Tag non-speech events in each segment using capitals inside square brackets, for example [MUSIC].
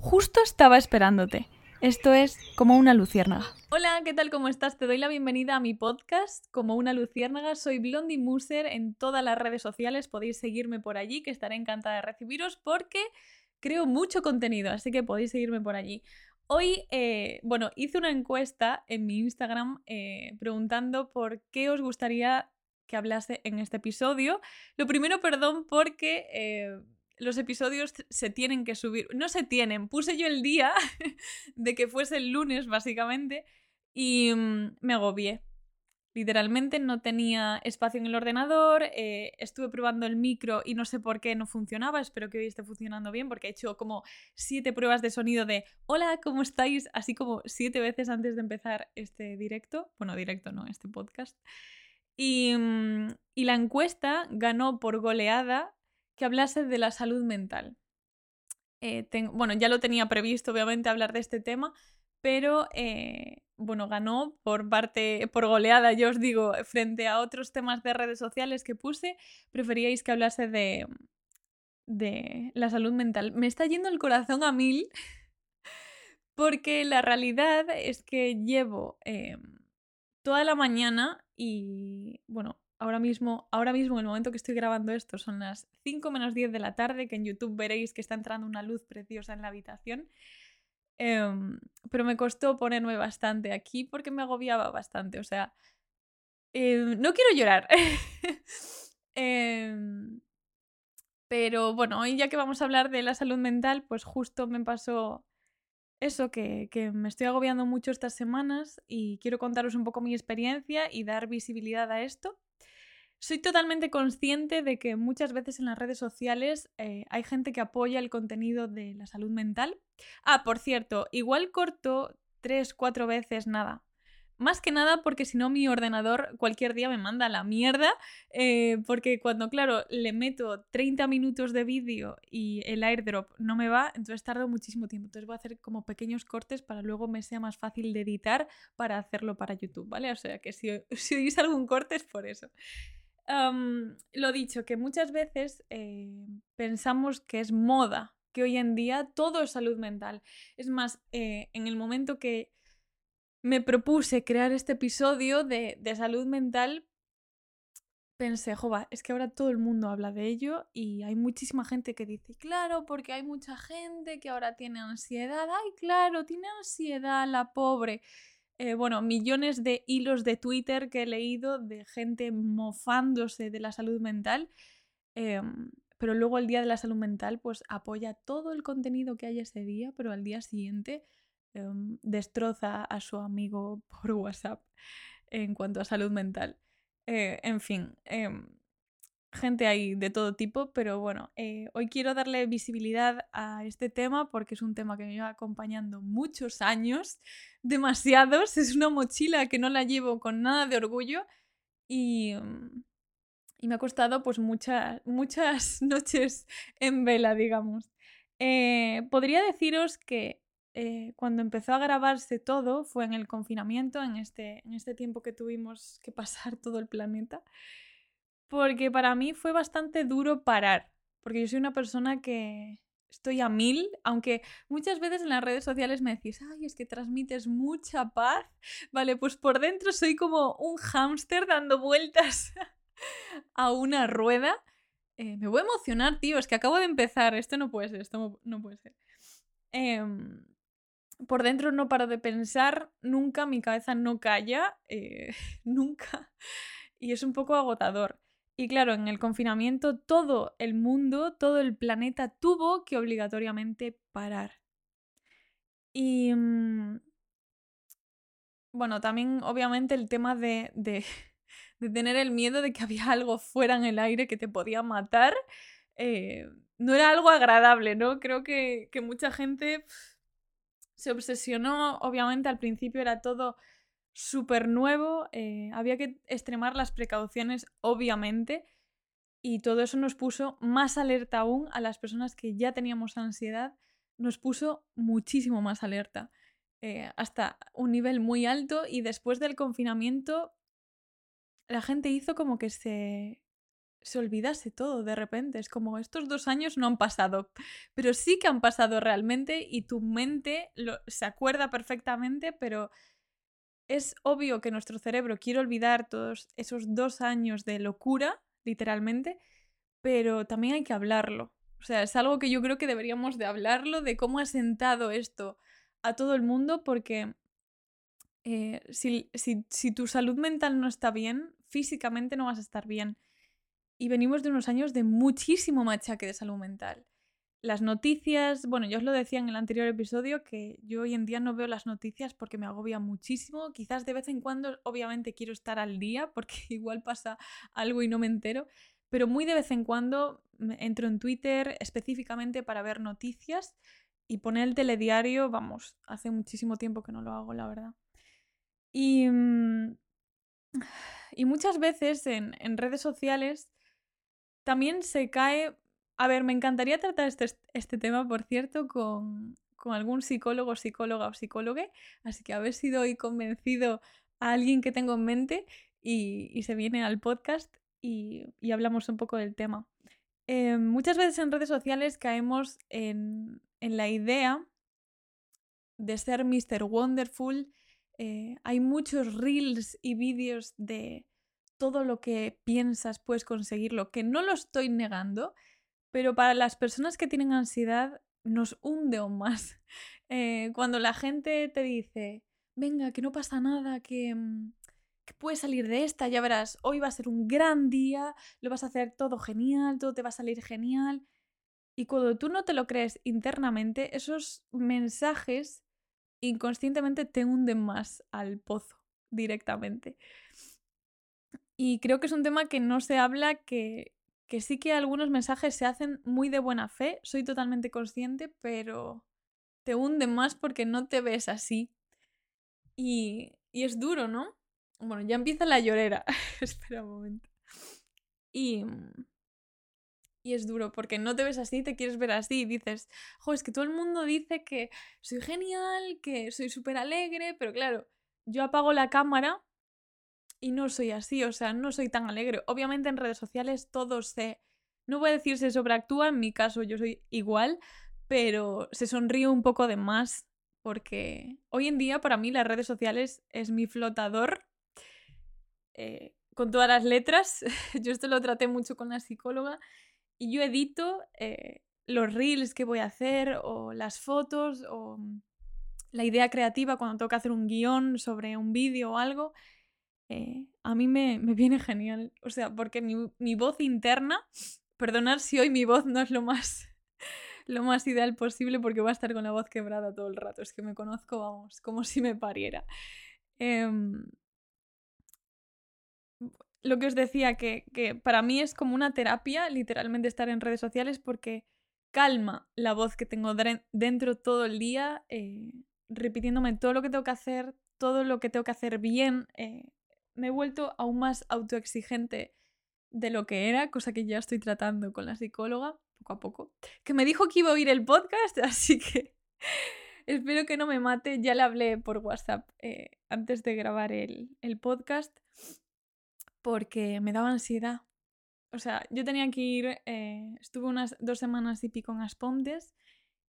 Justo estaba esperándote. Esto es como una luciérnaga. Hola, ¿qué tal? ¿Cómo estás? Te doy la bienvenida a mi podcast, Como una luciérnaga. Soy Blondie Muser en todas las redes sociales. Podéis seguirme por allí, que estaré encantada de recibiros porque creo mucho contenido, así que podéis seguirme por allí. Hoy, eh, bueno, hice una encuesta en mi Instagram eh, preguntando por qué os gustaría que hablase en este episodio. Lo primero, perdón, porque eh, los episodios se tienen que subir. No se tienen, puse yo el día [LAUGHS] de que fuese el lunes, básicamente, y mm, me agobié. Literalmente no tenía espacio en el ordenador, eh, estuve probando el micro y no sé por qué no funcionaba, espero que hoy esté funcionando bien porque he hecho como siete pruebas de sonido de hola, ¿cómo estáis? Así como siete veces antes de empezar este directo, bueno, directo no, este podcast. Y, mm, y la encuesta ganó por goleada que hablase de la salud mental. Eh, bueno, ya lo tenía previsto, obviamente, hablar de este tema, pero eh, bueno, ganó por parte, por goleada, yo os digo, frente a otros temas de redes sociales que puse, preferíais que hablase de, de la salud mental. Me está yendo el corazón a mil [LAUGHS] porque la realidad es que llevo eh, toda la mañana y, bueno, ahora mismo, ahora mismo, en el momento que estoy grabando esto, son las 5 menos 10 de la tarde, que en YouTube veréis que está entrando una luz preciosa en la habitación. Em, pero me costó ponerme bastante aquí porque me agobiaba bastante. O sea, em, no quiero llorar. [LAUGHS] Em, pero bueno, hoy ya que vamos a hablar de la salud mental, pues justo me pasó eso, que, que, me estoy agobiando mucho estas semanas y quiero contaros un poco mi experiencia y dar visibilidad a esto. Soy totalmente consciente de que muchas veces en las redes sociales eh, hay gente que apoya el contenido de la salud mental. Ah, por cierto, igual corto tres, cuatro veces nada. Más que nada porque si no mi ordenador cualquier día me manda la mierda, eh, porque cuando, claro, le meto 30 minutos de vídeo y el airdrop no me va, entonces tardo muchísimo tiempo. Entonces voy a hacer como pequeños cortes para luego me sea más fácil de editar para hacerlo para YouTube, ¿vale? O sea que si, [LAUGHS] si oís algún corte es por eso lo dicho, que muchas veces eh, pensamos que es moda, que hoy en día todo es salud mental. Es más, eh, en el momento que me propuse crear este episodio de, de salud mental, pensé, jova, es que ahora todo el mundo habla de ello y hay muchísima gente que dice, claro, porque hay mucha gente que ahora tiene ansiedad, ay, claro, tiene ansiedad la pobre. Eh, bueno, millones de hilos de Twitter que he leído de gente mofándose de la salud mental. Em, pero luego el día de la salud mental, pues apoya todo el contenido que hay ese día, pero al día siguiente em, destroza a su amigo [LAUGHS] por WhatsApp en cuanto a salud mental. Eh, en fin, em, gente ahí de todo tipo, pero bueno, eh, hoy quiero darle visibilidad a este tema porque es un tema que me lleva acompañando muchos años, [LAUGHS] demasiados, es una mochila que no la llevo con nada de orgullo y, mm, y me ha costado pues muchas, [LAUGHS] muchas noches en vela, digamos. Eh, podría deciros que eh, cuando empezó a grabarse todo fue en el confinamiento, en este, en este tiempo que tuvimos que [LAUGHS] pasar todo el planeta porque para mí fue bastante duro parar, porque yo soy una persona que estoy a mil, aunque muchas veces en las redes sociales me decís, ay, es que transmites mucha paz, vale, pues por dentro soy como un hámster dando vueltas [LAUGHS] a una rueda. Eh, me voy a emocionar, tío, es que acabo de empezar, esto no puede ser, esto no puede ser. Em, por dentro no paro de pensar, nunca, mi cabeza no calla, eh, [LAUGHS] nunca, y es un poco agotador. Y claro, en el confinamiento todo el mundo, todo el planeta tuvo que obligatoriamente parar. Y mm, bueno, también obviamente el tema de, [LAUGHS] de, tener el miedo de que había algo fuera en el aire que te podía matar, eh, no era algo agradable, ¿no? Creo que, que mucha gente se obsesionó, obviamente al principio era todo súper nuevo, eh, había que extremar las precauciones, obviamente, y todo eso nos puso más alerta aún a las personas que ya teníamos ansiedad, nos puso muchísimo más alerta, eh, hasta un nivel muy alto y después del confinamiento la gente hizo como que se se olvidase todo de repente. Es como estos dos años no han pasado, pero sí que han pasado realmente y tu mente se acuerda perfectamente, pero es obvio que nuestro cerebro quiere olvidar todos esos dos años de locura, literalmente, pero también hay que hablarlo. O sea, es algo que yo creo que deberíamos de hablarlo, de cómo ha sentado esto a todo el mundo, porque eh, si, si tu salud mental no está bien, físicamente no vas a estar bien. Y venimos de unos años de muchísimo machaque de salud mental. Las noticias, bueno, yo os lo decía en el anterior episodio que yo hoy en día no veo las noticias porque me agobia muchísimo. Quizás de vez en cuando, obviamente, quiero estar al día porque [LAUGHS] igual pasa algo y no me entero. Pero muy de vez en cuando entro en Twitter específicamente para ver noticias y poner el telediario, vamos, hace muchísimo tiempo que no lo hago, la verdad. Y, mm, [SIGHS] y muchas veces en, en redes sociales también se cae... A ver, me encantaría tratar este, este tema, por cierto, con, con algún psicólogo, psicóloga o psicólogo, así que haber sido hoy convencido a alguien que tengo en mente y, y se viene al podcast y, y, hablamos un poco del tema. Eh, muchas veces en redes sociales caemos en, en la idea de ser Mr. Wonderful. Eh, hay muchos reels y vídeos de todo lo que piensas puedes conseguirlo, que no lo estoy negando, pero para las personas que tienen ansiedad nos hunde aún más. [LAUGHS] Eh, cuando la gente te dice, venga, que no pasa nada, que, mm, que puedes salir de esta, ya verás, hoy va a ser un gran día, lo vas a hacer todo genial, todo te va a salir genial. Y cuando tú no te lo crees internamente, esos mensajes inconscientemente te hunden más al pozo directamente. Y creo que es un tema que no se habla, que, que sí que algunos mensajes se hacen muy de buena fe, soy totalmente consciente, pero te hunden más porque no te ves así. Y, y es duro, ¿no? Bueno, ya empieza la llorera. [LAUGHS] Espera un momento. Y, y es duro porque no te ves así, te quieres ver así. Y dices, jo, es que todo el mundo dice que soy genial, que soy súper alegre, pero claro, yo apago la cámara y no soy así, o sea, no soy tan alegre. Obviamente en redes sociales todo se... No voy a decir se sobreactúa, en mi caso yo soy igual, pero se sonríe un poco de más porque hoy en día para mí las redes sociales es mi flotador eh, con todas las letras. [LAUGHS] yo esto lo traté mucho con la psicóloga y yo edito eh, los reels que voy a hacer o las fotos o la idea creativa cuando tengo que hacer un guion sobre un vídeo o algo eh, a mí me, viene genial. O sea, porque mi, voz interna, perdonad si hoy mi voz no es lo más, [LAUGHS] lo más ideal posible porque voy a estar con la voz quebrada todo el rato. Es que me conozco, vamos, como si me pariera. Em, lo que os decía, que, que, para mí es como una terapia, literalmente estar en redes sociales, porque calma la voz que tengo dentro todo el día, eh, repitiéndome todo lo que tengo que hacer, todo lo que tengo que hacer bien, eh, me he vuelto aún más autoexigente de lo que era, cosa que ya estoy tratando con la psicóloga poco a poco, que me dijo que iba a oír el podcast, [LAUGHS] así que espero que no me mate. Ya le hablé por WhatsApp eh, antes de grabar el, el podcast porque me daba ansiedad. O sea, yo tenía que ir, eh, estuve unas dos semanas y pico en Aspontes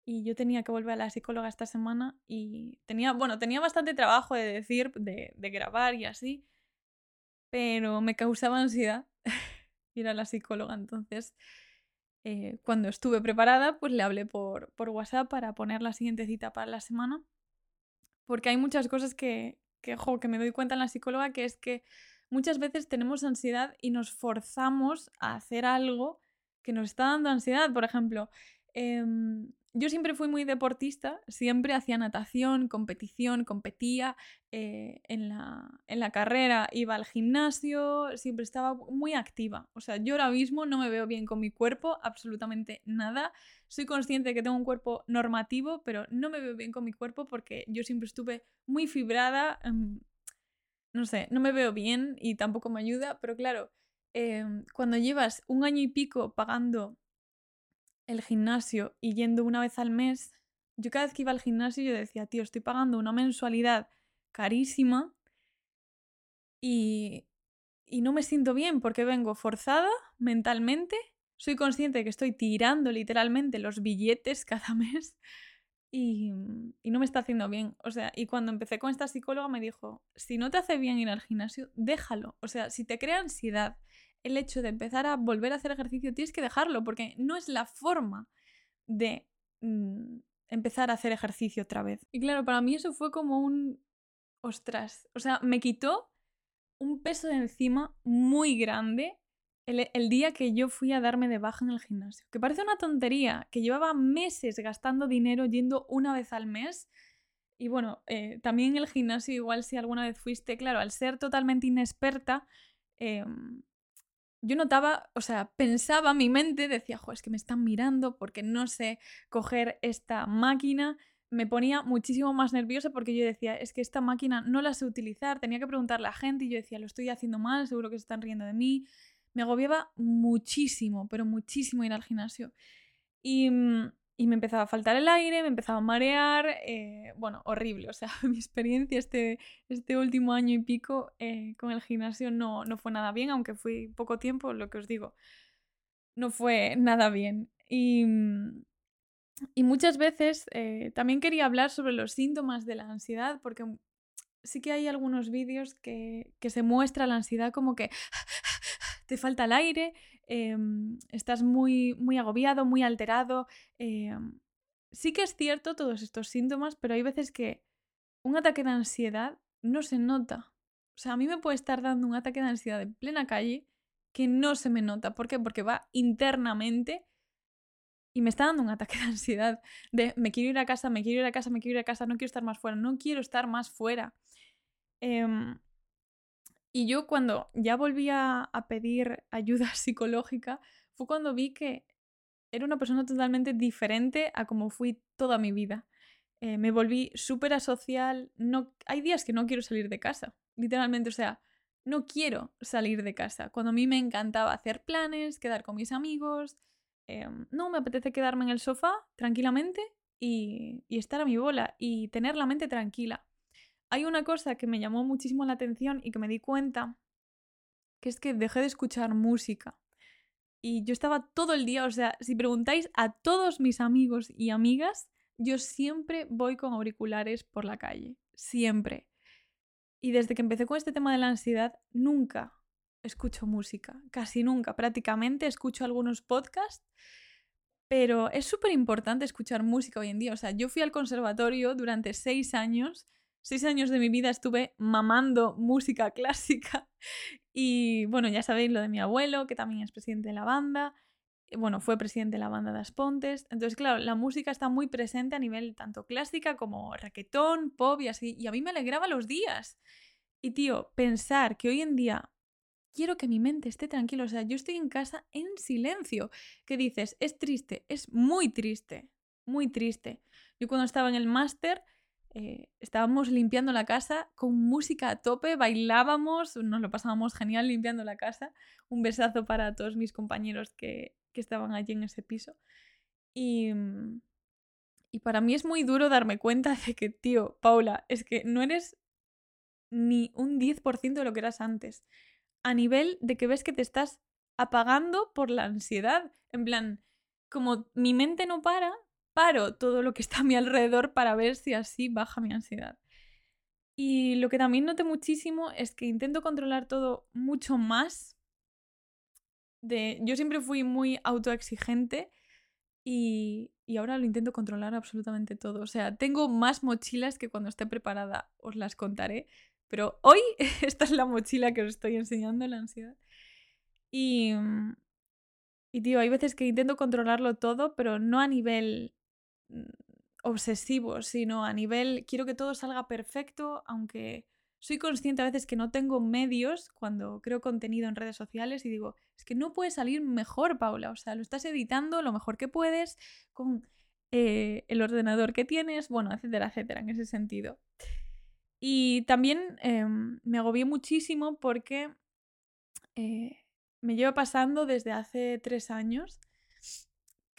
y yo tenía que volver a la psicóloga esta semana y tenía, bueno, tenía bastante trabajo de decir, de, de grabar y así, pero me causaba ansiedad [LAUGHS] ir a la psicóloga. Entonces, eh, cuando estuve preparada, pues le hablé por, por WhatsApp para poner la siguiente cita para la semana. Porque hay muchas cosas que, que, que me doy cuenta en la psicóloga, que es que muchas veces tenemos ansiedad y nos forzamos a hacer algo que nos está dando ansiedad. Por ejemplo, eh, yo siempre fui muy deportista, siempre hacía natación, competición, competía eh, en, la, en, la, carrera, iba al gimnasio, siempre estaba muy activa. O sea, yo ahora mismo no me veo bien con mi cuerpo, absolutamente nada. Soy consciente de que tengo un cuerpo normativo, pero no me veo bien con mi cuerpo porque yo siempre estuve muy fibrada. Em, no sé, no me veo bien y tampoco me ayuda, pero claro, em, cuando llevas un año y pico pagando el gimnasio y yendo una vez al mes, yo cada vez que iba al gimnasio yo decía, tío, estoy pagando una mensualidad carísima y, y no me siento bien porque vengo forzada mentalmente, soy consciente de que estoy tirando literalmente los billetes cada [LAUGHS] mes y, y, no me está haciendo bien. O sea, y cuando empecé con esta psicóloga me dijo, si no te hace bien ir al gimnasio, déjalo. O sea, si te crea ansiedad el hecho de empezar a volver a hacer ejercicio, tienes que dejarlo porque no es la forma de mm, empezar a hacer ejercicio otra vez. Y claro, para mí eso fue como un... Ostras, o sea, me quitó un peso de encima muy grande el, día que yo fui a darme de baja en el gimnasio. Que parece una tontería, que llevaba meses gastando dinero yendo una vez al mes. Y bueno, eh, también el gimnasio, igual si alguna vez fuiste, claro, al ser totalmente inexperta, em, yo notaba, o sea, pensaba, mi mente decía, jo, es que me están mirando porque no sé coger esta máquina. Me ponía muchísimo más nerviosa porque yo decía, es que esta máquina no la sé utilizar, tenía que preguntarle a la gente y yo decía, lo estoy haciendo mal, seguro que se están riendo de mí me agobiaba muchísimo, pero muchísimo ir al gimnasio. Y, mm, y me empezaba a faltar el aire, me empezaba a marear, eh, bueno, horrible. O sea, [LAUGHS] mi experiencia este, este último año y pico eh, con el gimnasio no, no fue nada bien, aunque fui poco tiempo, lo que os digo, no fue nada bien. Y, mm, y muchas veces eh, también quería hablar sobre los síntomas de la ansiedad, porque sí que hay algunos vídeos que, que se muestra la ansiedad como que te falta el aire, em, estás muy, muy agobiado, muy alterado. Em, sí que es cierto todos estos síntomas, pero hay veces que un ataque de ansiedad no se nota. O sea, a mí me puede estar dando un ataque de ansiedad en plena calle que no se me nota. ¿Por qué? Porque va internamente y me está dando un ataque de ansiedad de me quiero ir a casa, me quiero ir a casa, me quiero ir a casa, no quiero estar más fuera, no quiero estar más fuera. Em, y yo cuando ya volví a, pedir ayuda [LAUGHS] psicológica, fue cuando vi que era una persona totalmente diferente a como fui toda mi vida. Eh, me volví súper asocial. No, hay días que no quiero salir de casa, literalmente. O sea, no quiero salir de casa. Cuando a mí me encantaba hacer planes, quedar con mis amigos. Em, no, me apetece quedarme en el sofá tranquilamente y, y estar a mi bola y tener la mente tranquila hay una cosa que me llamó muchísimo la atención y que me di cuenta, que es que dejé de escuchar música. Y yo estaba todo el día, o sea, si preguntáis a todos mis amigos y amigas, yo siempre voy con auriculares por la calle, siempre. Y desde que empecé con este tema de la ansiedad, nunca escucho música, casi nunca, prácticamente escucho algunos podcasts, pero es súper importante escuchar música hoy en día. O sea, yo fui al conservatorio durante seis años seis años de mi vida estuve mamando música [LAUGHS] clásica y bueno, ya sabéis lo de mi abuelo, que también es presidente de la banda, bueno, fue presidente de la banda Das Pontes, entonces claro, la música está muy presente a nivel tanto clásica como raquetón, pop y así, y a mí me alegraba los días. Y tío, pensar que hoy en día quiero que mi mente esté tranquila, o sea, yo estoy en casa en silencio, que dices, es triste, es muy triste, muy triste. Yo cuando estaba en el máster eh, estábamos limpiando la casa con música a tope, bailábamos, nos lo pasábamos genial limpiando la casa. Un besazo para todos mis compañeros que, que estaban allí en ese piso. Y, mm, y para mí es muy duro darme cuenta de que, tío, Paula, es que no eres ni un 10% de lo que eras antes. A nivel de que ves que te estás apagando por la ansiedad. En plan, como mi mente no para, paro todo lo que está a mi alrededor para ver si así baja mi ansiedad. Y lo que también noté muchísimo es que intento controlar todo mucho más. De, yo siempre fui muy autoexigente y, y ahora lo intento controlar absolutamente todo. O sea, tengo más mochilas que cuando esté preparada os las contaré. Pero hoy [LAUGHS] esta es la mochila que os estoy enseñando, la ansiedad. Y, y tío, hay veces que intento controlarlo todo, pero no a nivel obsesivo, sino a nivel quiero que todo salga perfecto, aunque soy consciente a veces que no tengo medios cuando creo contenido en redes sociales y digo, es que no puede salir mejor, Paula, o sea, lo estás editando lo mejor que puedes con eh, el ordenador que tienes, bueno, etcétera, etcétera, en ese sentido. Y también em, me agobié muchísimo porque eh, me lleva pasando desde hace tres años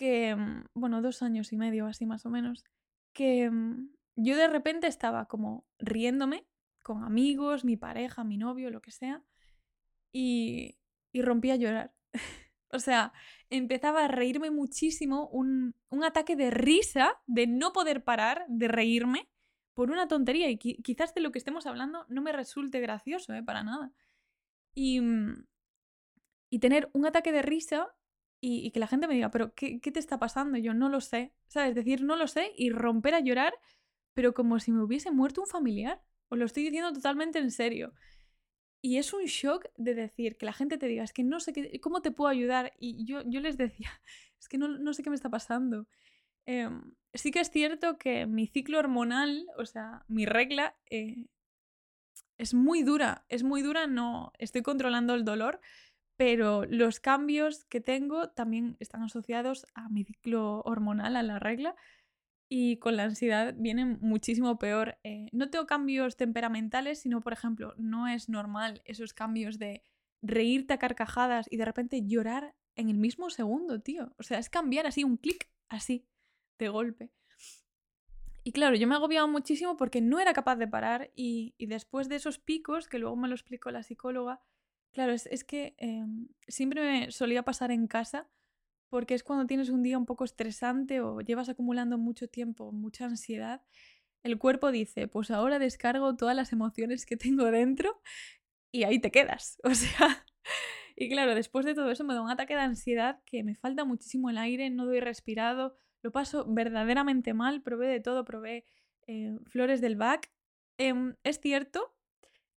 que, mm, bueno, dos años y medio así más o menos, que mm, yo de repente estaba como riéndome con amigos, mi pareja, mi novio, lo que sea, y, y rompí a llorar. [LAUGHS] o sea, empezaba a reírme muchísimo, un, un, ataque de risa, de no poder parar, de reírme por una tontería. Y quizás de lo que estemos hablando no me resulte gracioso, ¿eh? Para nada. Y, mm, y tener un ataque de risa y, que la gente me diga, pero qué, qué, te está pasando? yo no lo sé, ¿sabes? Decir, no lo sé y romper a llorar, pero como si me hubiese muerto un familiar. Os lo estoy diciendo totalmente en serio. Y es un shock de decir que la gente te diga, es que no sé qué, cómo te puedo ayudar. Y yo, yo les decía, [LAUGHS] es que no, no sé qué me está pasando. Eh, sí que es cierto que mi ciclo hormonal, o sea, mi regla, eh, es muy dura. Es muy dura, no estoy controlando el dolor, pero los cambios que tengo también están asociados a mi ciclo hormonal, a la regla y con la ansiedad viene muchísimo peor. Eh, no tengo cambios temperamentales, sino, por ejemplo, no es normal esos cambios de reírte a carcajadas y de repente llorar en el mismo segundo, tío. O sea, es cambiar así, un clic así, de golpe. Y claro, yo me agobiaba muchísimo porque no era capaz de parar y, después de esos picos, que luego me lo explicó la psicóloga, claro, es, es que em, siempre me solía pasar en casa porque es cuando tienes un día un poco estresante o llevas acumulando mucho tiempo, mucha ansiedad, el cuerpo dice, pues ahora descargo todas las emociones que tengo dentro y ahí te quedas. [LAUGHS] O sea, y claro, después de todo eso me da un ataque de ansiedad que me falta muchísimo el aire, no doy respirado, lo paso verdaderamente mal, probé de todo, probé eh, flores del back. Em, es cierto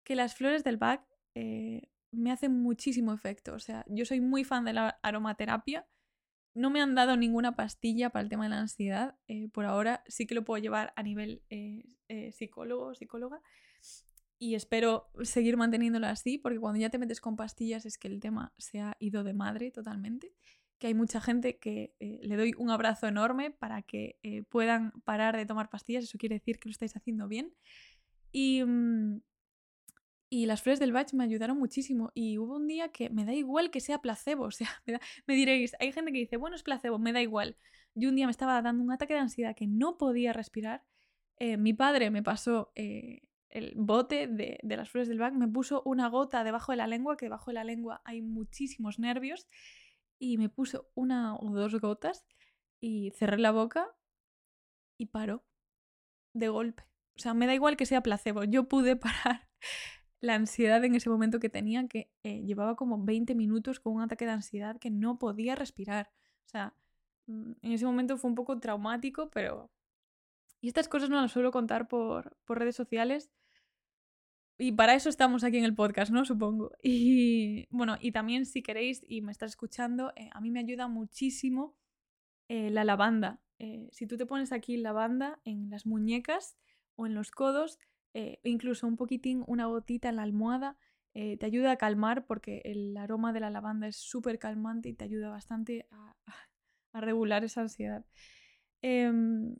que las flores del back eh, me hacen muchísimo efecto, o sea, yo soy muy fan de la aromaterapia no me han dado ninguna pastilla para el tema de la ansiedad. Eh, por ahora sí que lo puedo llevar a nivel eh, eh, psicólogo, psicóloga. Y espero seguir manteniéndolo así, porque cuando ya te metes con pastillas es que el tema se ha ido de madre totalmente. Que hay mucha gente que le doy un abrazo enorme para que puedan parar de tomar pastillas. Eso quiere decir que lo estáis haciendo bien. Y, mm, y las flores del Bach me ayudaron muchísimo. Y hubo un día que me da igual que sea placebo. O sea, [LAUGHS] me, diréis, hay gente que dice, bueno, es placebo, me da igual. Yo un día me estaba dando un ataque de ansiedad que no podía respirar. Eh, mi padre me pasó eh, el bote de, las flores del Bach, me puso una gota debajo de la lengua, que debajo de la lengua hay muchísimos nervios, y me puso una o dos gotas y cerré la boca y paró de golpe. O sea, me da igual que sea placebo, yo pude [LAUGHS] parar la ansiedad en ese momento que tenía, que eh, llevaba como 20 minutos con un ataque de ansiedad que no podía respirar. O sea, mm, en ese momento fue un poco traumático, pero... Y estas cosas no las suelo contar por, por redes sociales. Y para eso estamos aquí en el podcast, ¿no? Supongo. [LAUGHS] Y bueno, y también si queréis y me estás escuchando, eh, a mí me ayuda muchísimo eh, la lavanda. si tú te pones aquí lavanda en las muñecas o en los codos, eh, incluso un poquitín, una gotita en la almohada, eh, te ayuda a calmar porque el aroma de la lavanda es súper calmante y te ayuda bastante a, [LAUGHS] regular esa ansiedad. Em,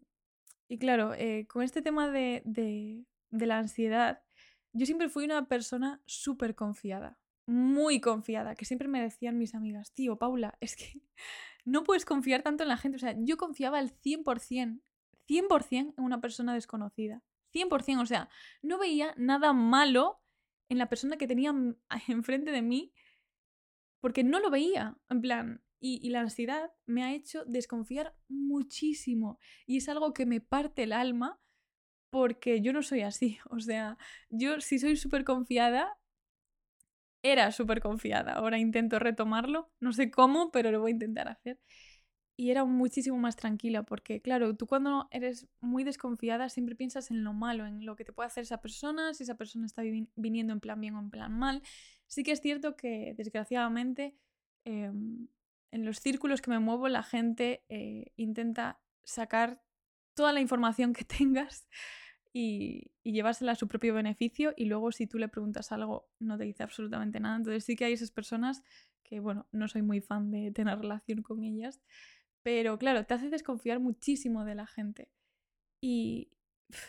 y claro, eh, con este tema de, de, la ansiedad, yo siempre fui una persona súper confiada, muy confiada, que siempre me decían mis amigas, tío, Paula, es que [LAUGHS] no puedes confiar tanto en la gente. O sea, yo confiaba al 100%, 100% en una persona desconocida. 100%, o sea, no veía nada malo en la persona que tenía [LAUGHS] enfrente de mí porque no lo veía, en plan, y, la ansiedad me ha hecho desconfiar muchísimo y es algo que me parte el alma porque yo no soy así, [LAUGHS] o sea, yo si soy súper confiada, era súper confiada, ahora intento retomarlo, no sé cómo, pero lo voy a intentar hacer y era muchísimo más tranquila porque, claro, tú cuando eres muy desconfiada siempre piensas en lo malo, en lo que te puede hacer esa persona, si esa persona está viniendo en plan bien o en plan mal. Sí que es cierto que, desgraciadamente, em, en los círculos que me muevo la gente eh, intenta sacar toda la información que [LAUGHS] tengas y, y, llevársela a su propio beneficio y luego si tú le preguntas algo no te dice absolutamente nada. Entonces sí que hay esas personas que, bueno, no soy muy fan de tener relación con ellas. Pero claro, te hace desconfiar muchísimo de la gente. Y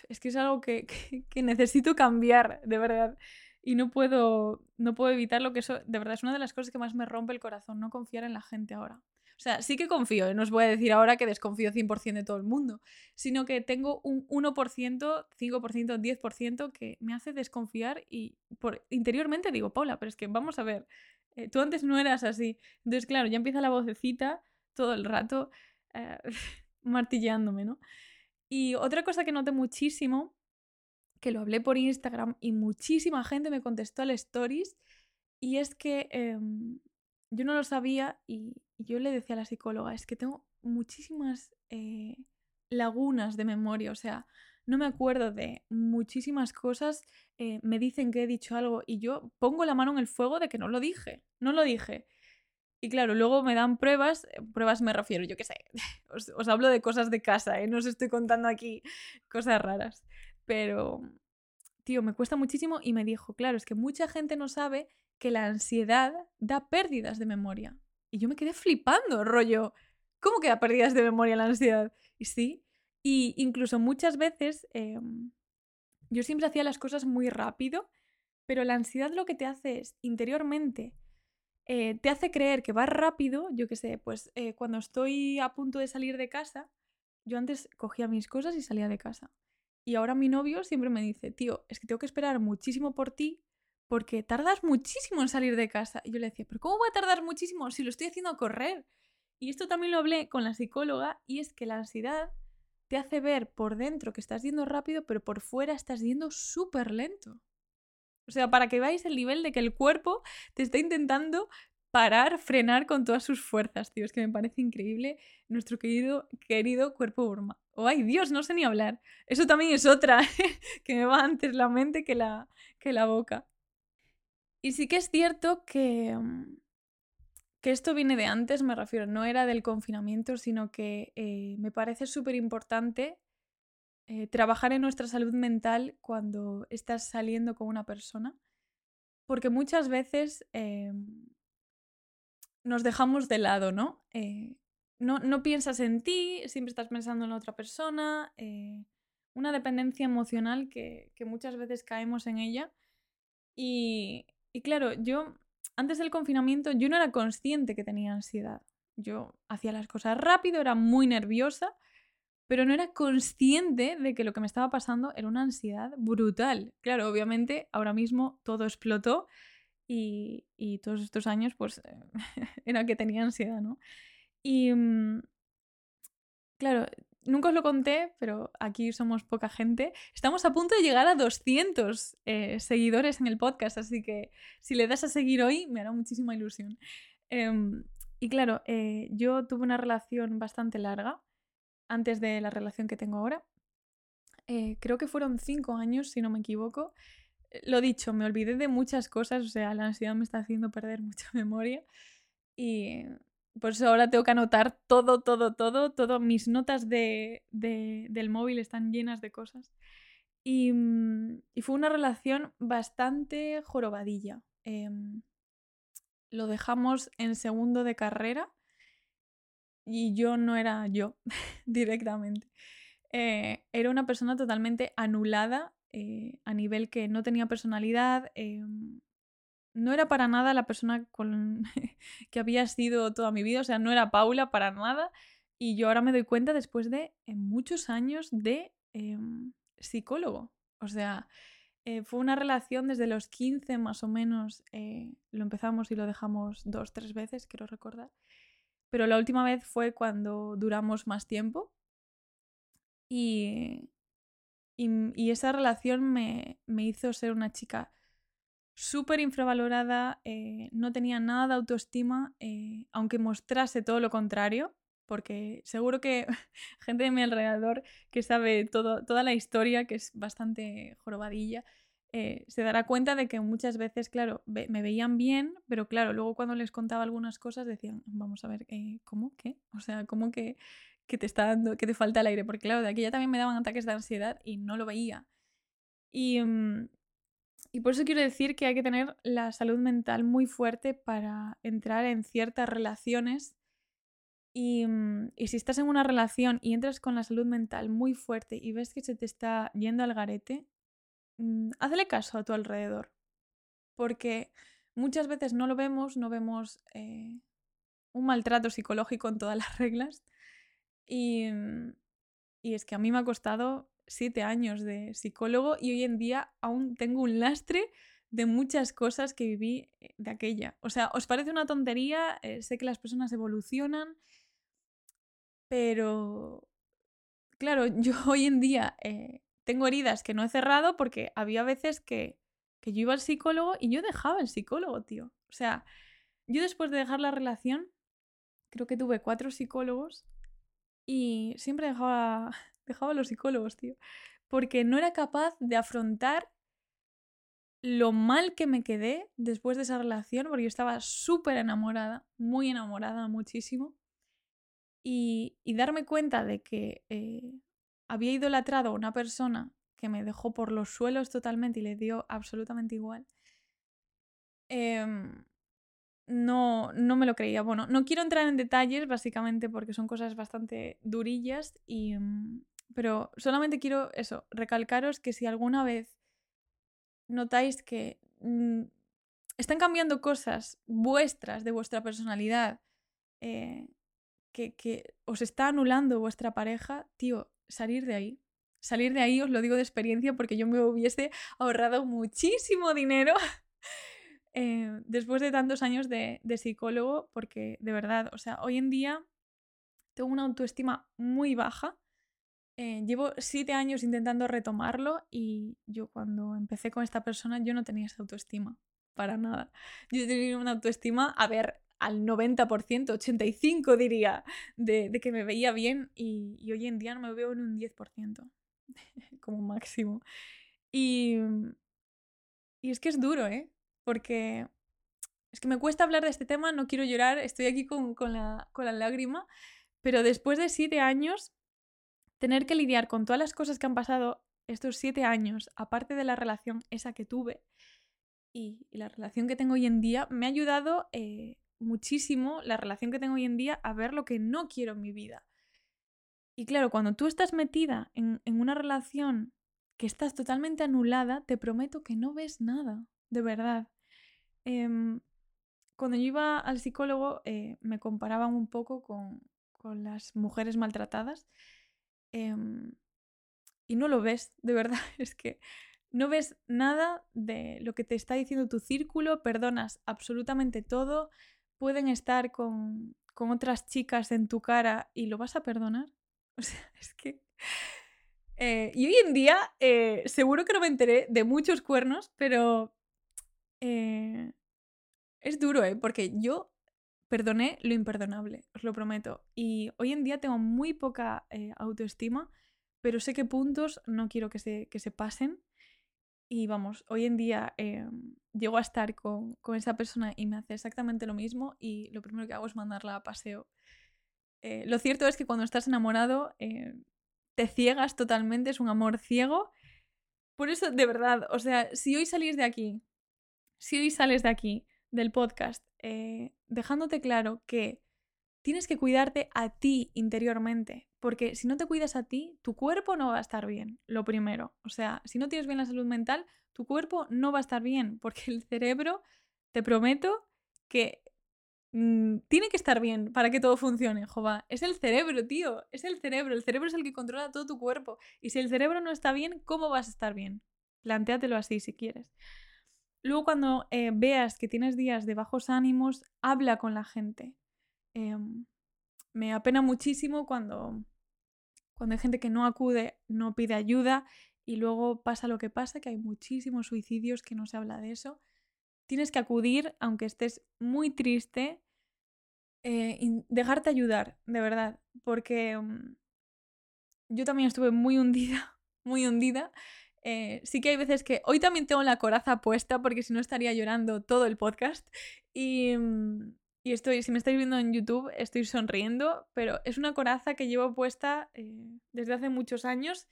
es que es algo [LAUGHS] que, que, necesito cambiar, de verdad. Y no puedo, no puedo evitarlo, que eso de verdad es una de las cosas que más me rompe el corazón, no confiar en la gente ahora. O sea, sí que confío, ¿eh? no os voy a decir ahora que desconfío 100% de todo el mundo, sino que tengo un 1%, 5%, 10% que me hace desconfiar y por, interiormente digo, Paula, pero es que vamos a ver, eh, tú antes no eras así. Entonces, claro, ya empieza la vocecita todo el rato eh, [LAUGHS] martilleándome, ¿no? Y otra cosa que noté muchísimo, que lo hablé por Instagram y muchísima gente me contestó al stories, y es que em, yo no lo sabía y, yo le decía a la psicóloga, es que tengo muchísimas eh, lagunas de memoria, o sea, no me acuerdo de muchísimas cosas, eh, me dicen que he dicho algo y yo pongo la mano en el fuego de que no lo dije, no lo dije. Y claro, luego me dan pruebas, eh, pruebas me refiero, yo qué sé, [LAUGHS] os, hablo de cosas de casa, ¿eh? no os estoy contando aquí cosas raras, pero, tío, me cuesta muchísimo y me dijo, claro, es que mucha gente no sabe que la ansiedad da pérdidas de memoria. Y yo me quedé flipando, rollo, ¿cómo que da pérdidas de memoria la ansiedad? Y sí, y incluso muchas veces em, yo siempre hacía las cosas muy rápido, pero la ansiedad lo que te hace es interiormente eh, te hace creer que vas rápido, yo qué sé, pues eh, cuando estoy a punto de salir de casa, yo antes cogía mis cosas y salía de casa. Y ahora mi novio siempre me dice, tío, es que tengo que esperar muchísimo por ti porque tardas muchísimo en salir de casa. Y yo le decía, pero ¿cómo voy a tardar muchísimo si lo estoy haciendo a correr? Y esto también lo hablé con la psicóloga y es que la ansiedad te hace ver por dentro que estás yendo rápido, pero por fuera estás yendo súper lento. O sea, para que veáis el nivel de que el cuerpo te está intentando parar, frenar con todas sus fuerzas, tío. Es que me parece increíble nuestro querido, querido cuerpo Burma. Oh, ay Dios, no sé ni hablar. Eso también es otra, [LAUGHS] que me va antes la mente que la, que la boca. Y sí que es cierto que, mm, que esto viene de antes, me refiero, no era del confinamiento, sino que eh, me parece súper importante eh, trabajar en nuestra salud mental cuando estás saliendo con una persona, porque muchas veces em, nos dejamos de lado, ¿no? Eh, ¿no? ¿no? piensas en ti, siempre estás pensando en la otra persona, eh, una dependencia emocional que, que, muchas veces caemos en ella. Y, y claro, yo antes del confinamiento yo no era consciente que tenía ansiedad. Yo hacía las cosas rápido, era muy nerviosa pero no era consciente de que lo que me estaba pasando era una ansiedad brutal. Claro, obviamente ahora mismo todo explotó y, todos estos años pues [LAUGHS] era que tenía ansiedad, ¿no? Y mm, claro, nunca os lo conté, pero aquí somos poca gente. Estamos a punto de llegar a 200 eh, seguidores en el podcast, así que si le das a seguir hoy me hará muchísima ilusión. Em, y claro, eh, yo tuve una relación bastante larga antes de la relación que tengo ahora. Eh, creo que fueron cinco años, si no me equivoco. Eh, lo dicho, me olvidé de muchas cosas, o sea, la ansiedad me está haciendo perder [LAUGHS] mucha memoria. Y por eso ahora tengo que anotar todo, todo, todo, todo. Mis notas de, del móvil están llenas de cosas. Y, mm, y fue una relación bastante jorobadilla. Em, lo dejamos en segundo de carrera y yo no era yo [LAUGHS] directamente. Eh, era una persona totalmente anulada eh, a nivel que no tenía personalidad, eh, no era para nada la persona con [LAUGHS] que había sido toda mi vida, o sea, no era Paula para nada. Y yo ahora me doy cuenta después de muchos años de psicólogo. O sea, fue una relación desde los 15 más o menos, lo empezamos y lo dejamos dos, tres veces, quiero recordar. Pero la última vez fue cuando duramos más tiempo. Y, y, esa relación me, me, hizo ser una chica súper infravalorada, eh, no tenía nada de autoestima, eh, aunque mostrase todo lo contrario, porque seguro que [LAUGHS] gente de mi alrededor que sabe toda la historia, que es bastante jorobadilla, eh, se dará cuenta de que muchas veces, claro, me veían bien, pero claro, luego cuando les contaba algunas cosas decían, vamos a ver, eh, ¿cómo? ¿Qué? O sea, ¿cómo que, que, te está dando, que te falta el aire? Porque claro, de aquí ya también me daban ataques de ansiedad y no lo veía. Y, mm, y por eso quiero decir que hay que tener la salud mental muy fuerte para entrar en ciertas relaciones. Y, mm, y si estás en una relación y entras con la salud mental muy fuerte y ves que se te está yendo al garete, Mm, hazle caso a tu alrededor. Porque muchas veces no lo vemos, no vemos eh, un maltrato psicológico en todas [LAUGHS] las reglas. Y, y es que a mí me ha costado siete años de psicólogo y hoy en día aún tengo un lastre de muchas cosas que viví eh, de aquella. O sea, ¿os parece una tontería? Eh, sé que las personas evolucionan, pero claro, [LAUGHS] yo hoy en día tengo heridas que no he cerrado porque había veces que, que yo iba al psicólogo y yo dejaba el psicólogo, tío. O sea, yo después de dejar la relación, creo que tuve cuatro psicólogos y siempre dejaba, [LAUGHS] dejaba a los psicólogos, tío. Porque no era capaz de afrontar lo mal que me quedé después de esa relación, porque yo estaba súper enamorada, muy enamorada, muchísimo. Y, darme cuenta de que eh, había idolatrado a una persona que me dejó por los suelos totalmente y le dio absolutamente igual. Em, no, no me lo creía. Bueno, no quiero entrar en detalles, básicamente, porque son cosas bastante durillas, y, mm, pero solamente quiero eso, recalcaros que si alguna vez notáis que mm, están cambiando cosas vuestras de vuestra personalidad, eh, que, que os está anulando vuestra pareja, tío, salir de ahí. Salir de ahí os lo digo de experiencia porque yo me hubiese ahorrado muchísimo dinero [LAUGHS] eh, después de tantos años de, psicólogo, porque de verdad, o sea, hoy en día tengo una autoestima muy baja. Eh, llevo siete años intentando retomarlo y yo cuando empecé con esta persona yo no tenía esa autoestima, para nada. Yo tenía una autoestima, a ver, al 90%, 85% diría, de, que me veía bien y, hoy en día no me veo en un 10%, [LAUGHS] como máximo. Y, y es que es duro, ¿eh? porque es que me cuesta hablar de este tema, no quiero llorar, estoy aquí con, la, con la lágrima, pero después de siete años, tener que lidiar con todas las cosas que han pasado estos siete años, aparte de la relación esa que tuve y, la relación que tengo hoy en día, me ha ayudado eh, muchísimo la relación que tengo hoy en día a ver lo que no quiero en mi vida. Y claro, cuando tú estás metida en, en una relación que estás totalmente anulada, te prometo que no ves nada, de verdad. Em, cuando yo iba al psicólogo eh, me comparaban un poco con, las mujeres maltratadas em, y no lo ves, de verdad, [LAUGHS] es que no ves nada de lo que te está diciendo tu círculo, perdonas absolutamente todo, pueden estar con, otras chicas en tu cara y lo vas a perdonar. [LAUGHS] O sea, es que... Eh, y hoy en día eh, seguro que no me enteré de muchos cuernos, pero eh, es duro, ¿eh? Porque yo perdoné lo imperdonable, os lo prometo. Y hoy en día tengo muy poca autoestima, pero sé qué puntos no quiero que se, que se pasen. Y vamos, hoy en día eh, llego a estar con, con, esa persona y me hace exactamente lo mismo y lo primero que hago es mandarla a paseo. lo cierto es que cuando estás enamorado te ciegas totalmente, es un amor ciego. Por eso, de verdad, o sea, si hoy salís de aquí si hoy sales de aquí, del podcast, eh, dejándote claro que tienes que cuidarte a ti interiormente, porque si no te cuidas a ti, tu cuerpo no va a estar bien, lo primero. O sea, si no tienes bien la salud mental, tu cuerpo no va a estar bien, porque el cerebro, te prometo que mm, tiene que estar bien para que todo funcione, jova. Es el cerebro, tío, es el cerebro. El cerebro es el que controla todo tu cuerpo. Y si el cerebro no está bien, ¿cómo vas a estar bien? Plantéatelo así si quieres. Luego cuando eh, veas que tienes días de bajos ánimos, habla con la gente. Em, me apena muchísimo cuando, cuando hay gente que no acude, no pide ayuda y luego pasa lo que pasa, que hay muchísimos suicidios que no se habla de eso. Tienes que acudir, aunque estés muy triste, eh, y dejarte ayudar, de verdad, porque mm, yo también estuve muy hundida, [LAUGHS] muy hundida eh, sí que hay veces que hoy también tengo la coraza puesta porque si no estaría llorando todo el podcast. Y, mm, y, estoy, si me estáis viendo en YouTube, estoy sonriendo, pero es una coraza que llevo puesta eh, desde hace muchos años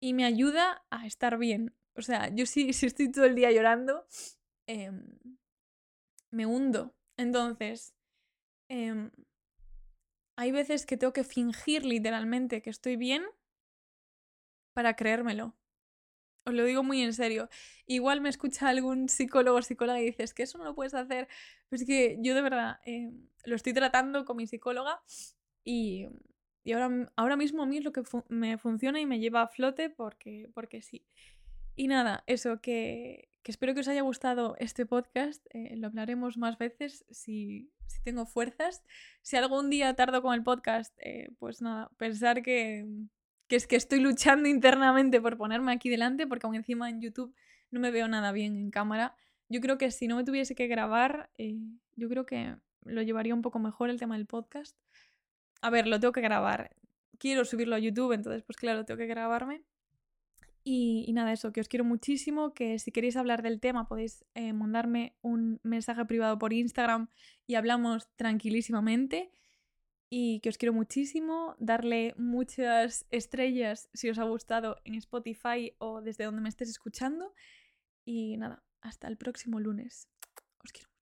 y me ayuda a estar bien. O sea, yo sí, [LAUGHS] si estoy todo el día llorando, em, me hundo. Entonces, em, hay veces que tengo que fingir literalmente que estoy bien para creérmelo. Os lo digo muy en serio. Igual me escucha algún psicólogo o psicóloga y dices que eso no lo puedes hacer. Pues es que yo de verdad eh, lo estoy tratando con mi psicóloga y, y ahora, ahora mismo a mí es lo que me funciona y me lleva a flote porque, porque sí. Y nada, eso, que, que espero que os haya gustado este podcast. Eh, lo hablaremos más veces si, si, tengo fuerzas. Si algún día tardo con el podcast, eh, pues nada, pensar que, que es que estoy luchando [LAUGHS] internamente por ponerme aquí delante, porque aún encima en YouTube no me veo nada bien en cámara. Yo creo que si no me tuviese que grabar, eh, yo creo que lo llevaría un poco mejor el tema del podcast. A ver, lo tengo que grabar. Quiero subirlo a YouTube, entonces pues claro, tengo que grabarme. Y, nada, eso, que os quiero muchísimo, que si queréis hablar del tema podéis eh, mandarme un mensaje privado por Instagram y hablamos tranquilísimamente y que os quiero muchísimo, darle muchas estrellas si os ha gustado en Spotify o desde donde me estés escuchando. Y nada, hasta el próximo lunes. Os quiero.